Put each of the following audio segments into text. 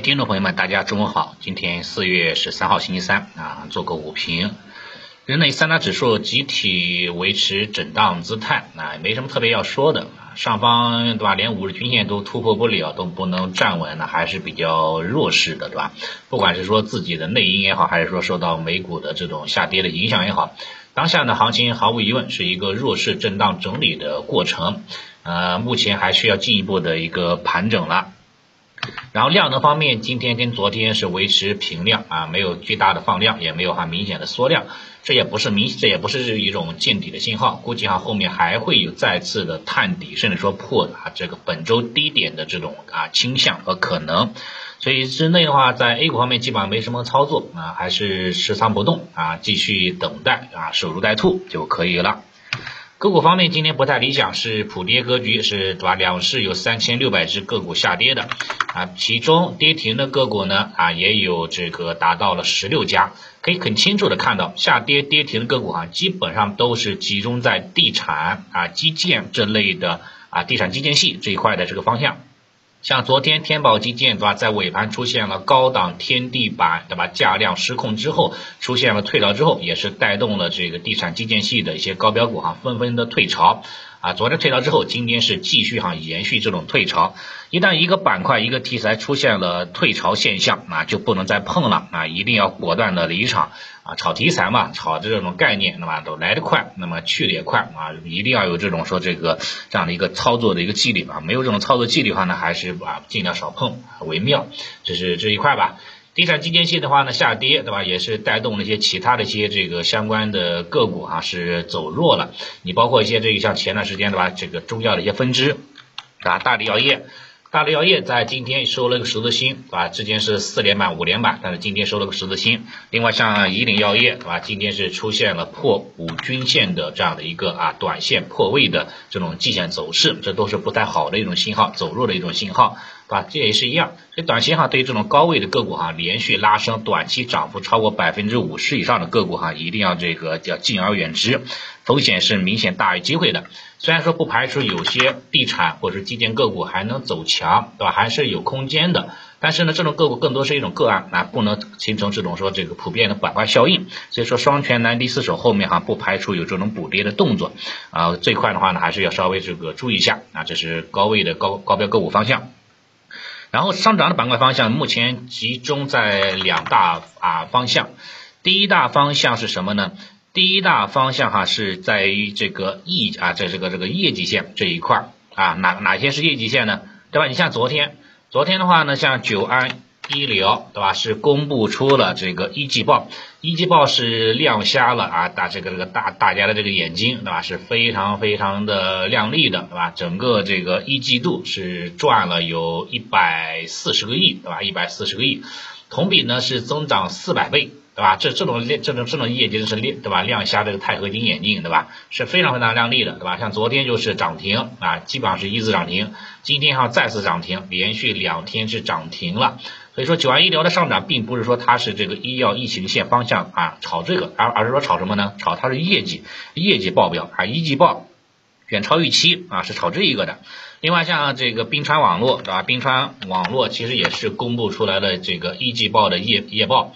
听众朋友们，大家中午好。今天四月十三号星期三啊，做个午评。日内三大指数集体维持震荡姿态啊，没什么特别要说的。上方对吧，连五日均线都突破不了，都不能站稳那，还是比较弱势的，对吧？不管是说自己的内因也好，还是说受到美股的这种下跌的影响也好，当下呢行情毫无疑问是一个弱势震荡整理的过程。呃，目前还需要进一步的一个盘整了。然后量能方面，今天跟昨天是维持平量啊，没有巨大的放量，也没有哈明显的缩量，这也不是明，这也不是一种见底的信号，估计哈后面还会有再次的探底，甚至说破啊这个本周低点的这种啊倾向和可能，所以之内的话，在 A 股方面基本上没什么操作啊，还是持仓不动啊，继续等待啊，守株待兔就可以了。个股方面今天不太理想，是普跌格局，是对吧？两市有三千六百只个股下跌的啊，其中跌停的个股呢啊也有这个达到了十六家，可以很清楚的看到下跌跌停的个股哈，基本上都是集中在地产啊基建这类的啊地产基建系这一块的这个方向。像昨天天宝基建对吧，在尾盘出现了高档天地板对吧，价量失控之后，出现了退潮之后，也是带动了这个地产基建系的一些高标股啊，纷纷的退潮。啊，昨天退潮之后，今天是继续哈延续这种退潮。一旦一个板块一个题材出现了退潮现象，啊，就不能再碰了啊，一定要果断的离场啊。炒题材嘛，炒这种概念，那么都来得快，那么去的也快啊，一定要有这种说这个这样的一个操作的一个纪律啊。没有这种操作纪律的话呢，还是啊尽量少碰为妙。这是这一块吧。地产基建系的话呢，下跌对吧，也是带动了一些其他的一些这个相关的个股啊，是走弱了。你包括一些这个像前段时间对吧，这个中药的一些分支啊，大力药业。大力药业在今天收了个十字星，啊？之前是四连板、五连板，但是今天收了个十字星。另外像怡岭药业，对吧？今天是出现了破五均线的这样的一个啊短线破位的这种季线走势，这都是不太好的一种信号，走弱的一种信号，啊？这也是一样。所以短期哈，对于这种高位的个股哈，连续拉升、短期涨幅超过百分之五十以上的个股哈，一定要这个叫敬而远之，风险是明显大于机会的。虽然说不排除有些地产或者是基建个股还能走强，对吧？还是有空间的。但是呢，这种个股更多是一种个案，啊，不能形成这种说这个普遍的板块效应。所以说双拳难敌四手，后面哈不排除有这种补跌的动作啊。这块的话呢，还是要稍微这个注意一下啊。这是高位的高高标个股方向。然后上涨的板块方向目前集中在两大啊方向。第一大方向是什么呢？第一大方向哈是在于这个业啊，在这个这个业绩线这一块啊，哪哪些是业绩线呢？对吧？你像昨天，昨天的话呢，像九安医疗，对吧？是公布出了这个一季报，一季报是亮瞎了啊，大这个这个大大家的这个眼睛，对吧？是非常非常的亮丽的，对吧？整个这个一季度是赚了有一百四十个亿，对吧？一百四十个亿，同比呢是增长四百倍。对吧？这这种这种这种业绩是亮，对吧？亮瞎这个钛合金眼镜，对吧？是非常非常亮丽的，对吧？像昨天就是涨停啊，基本上是一字涨停。今天哈再次涨停，连续两天是涨停了。所以说九安医疗的上涨，并不是说它是这个医药疫情线方向啊炒这个，而而是说炒什么呢？炒它的业绩，业绩报表啊，一季报远超预期啊，是炒这一个的。另外像这个冰川网络，对吧？冰川网络其实也是公布出来的这个一季报的业业报。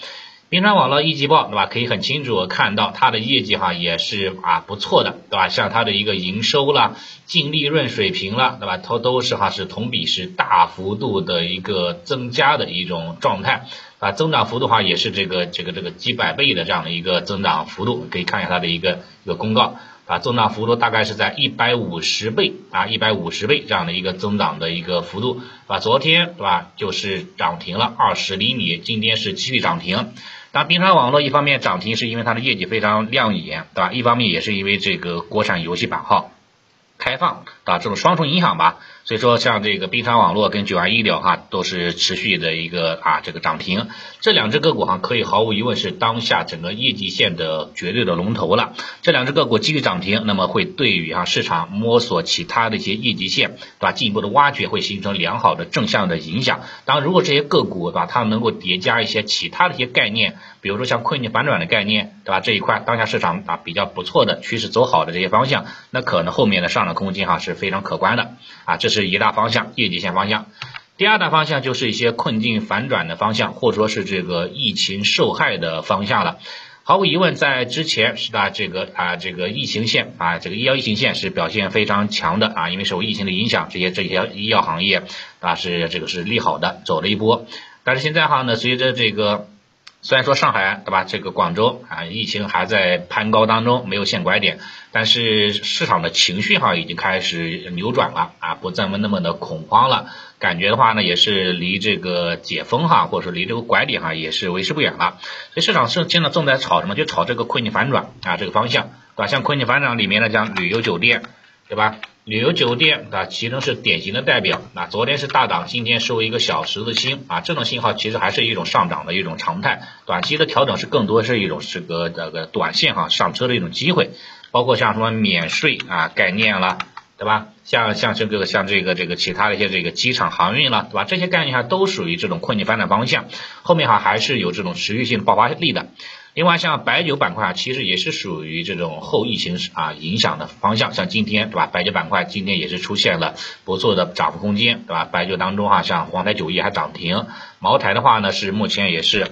冰川网络一级报对吧？可以很清楚看到它的业绩哈也是啊不错的对吧？像它的一个营收啦、净利润水平啦对吧？它都是哈是同比是大幅度的一个增加的一种状态啊，增长幅度哈也是这个这个这个几百倍的这样的一个增长幅度，可以看一下它的一个一个公告啊，增长幅度大概是在一百五十倍啊，一百五十倍这样的一个增长的一个幅度啊，昨天对吧就是涨停了二十厘米，今天是继续涨停。那冰川网络一方面涨停，是因为它的业绩非常亮眼，对吧？一方面也是因为这个国产游戏版号开放，啊？这种双重影响吧。所以说，像这个冰川网络跟九安医疗哈，都是持续的一个啊这个涨停。这两只个股哈，可以毫无疑问是当下整个业绩线的绝对的龙头了。这两只个股继续涨停，那么会对于啊市场摸索其他的一些业绩线，对吧？进一步的挖掘，会形成良好的正向的影响。当然，如果这些个股对吧，它能够叠加一些其他的一些概念，比如说像困境反转的概念，对吧？这一块当下市场啊比较不错的趋势走好的这些方向，那可能后面的上涨空间哈是非常可观的啊。这是是一大方向，业绩线方向。第二大方向就是一些困境反转的方向，或者说是这个疫情受害的方向了。毫无疑问，在之前是吧？这个啊，这个疫情线啊，这个医药疫情线是表现非常强的啊，因为受疫情的影响，这些这些医药行业啊是这个是利好的，走了一波。但是现在哈呢，随着这个。虽然说上海对吧，这个广州啊，疫情还在攀高当中，没有现拐点，但是市场的情绪哈已经开始扭转了啊，不这么那么的恐慌了，感觉的话呢，也是离这个解封哈，或者说离这个拐点哈，也是为时不远了。所以市场是现在正在炒什么？就炒这个困境反转啊，这个方向对吧？像困境反转里面呢，像旅游酒店对吧？旅游酒店啊，其中是典型的代表。那昨天是大涨，今天收一个小十字星啊，这种信号其实还是一种上涨的一种常态。短期的调整是更多是一种这个这个短线哈上车的一种机会，包括像什么免税啊概念了，对吧？像像这个像这个这个其他的一些这个机场航运了，对吧？这些概念哈都属于这种困境发展方向，后面哈还是有这种持续性爆发力的。另外，像白酒板块啊，其实也是属于这种后疫情啊影响的方向。像今天，对吧？白酒板块今天也是出现了不错的涨幅空间，对吧？白酒当中啊，像黄台酒业还涨停，茅台的话呢，是目前也是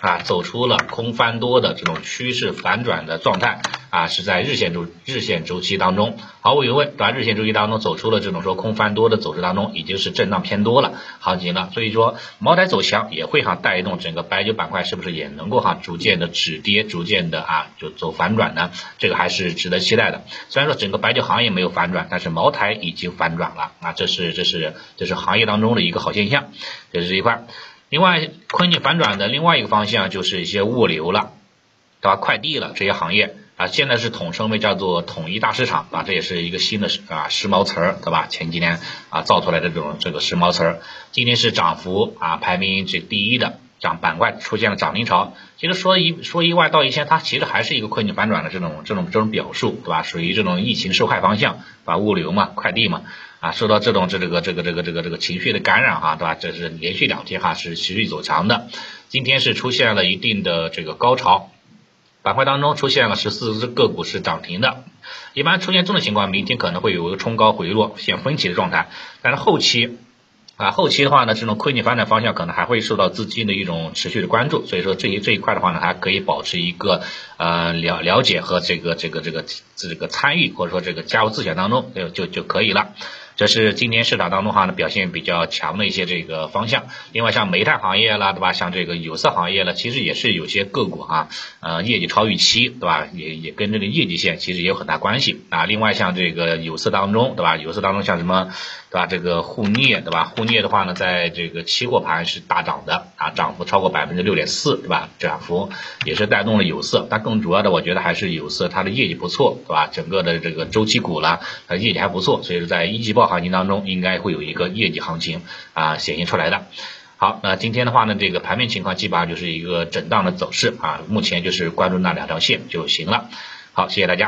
啊走出了空翻多的这种趋势反转的状态。啊，是在日线周日线周期当中，毫无疑问，对吧？日线周期当中走出了这种说空翻多的走势当中，已经是震荡偏多了行情了。所以说，茅台走强也会哈带动整个白酒板块，是不是也能够哈逐渐的止跌，逐渐的啊就走反转呢？这个还是值得期待的。虽然说整个白酒行业没有反转，但是茅台已经反转了啊，这是这是这是行业当中的一个好现象，这是这一块。另外，困境反转的另外一个方向就是一些物流了，对吧？快递了这些行业。啊，现在是统称为叫做统一大市场啊，这也是一个新的啊时髦词儿，对吧？前几年啊造出来的这种这个时髦词儿，今天是涨幅啊排名这第一的，涨板块出现了涨停潮。其实说一说一外到一千，它其实还是一个困境反转的这种这种这种表述，对吧？属于这种疫情受害方向，把物流嘛，快递嘛，啊，受到这种这这个这个这个这个这个情绪的感染哈，对吧？这是连续两天哈是持续走强的，今天是出现了一定的这个高潮。板块当中出现了十四只个股是涨停的，一般出现这种情况，明天可能会有一个冲高回落、现分歧的状态。但是后期啊，后期的话呢，这种困境发展方向可能还会受到资金的一种持续的关注，所以说这一这一块的话呢，还可以保持一个呃了了解和这个这个这个这个参与或者说这个加入自选当中就就就可以了。这是今天市场当中哈呢表现比较强的一些这个方向。另外像煤炭行业啦，对吧？像这个有色行业了，其实也是有些个股哈，呃，业绩超预期，对吧？也也跟这个业绩线其实也有很大关系啊。另外像这个有色当中，对吧？有色当中像什么，对吧？这个沪镍，对吧？沪镍的话呢，在这个期货盘是大涨的啊，涨幅超过百分之六点四，对吧？涨幅也是带动了有色，但更主要的我觉得还是有色它的业绩不错，对吧？整个的这个周期股啦，它业绩还不错，所以说在一季报。行情当中应该会有一个业绩行情啊显现出来的。好，那今天的话呢，这个盘面情况基本上就是一个震荡的走势啊，目前就是关注那两条线就行了。好，谢谢大家。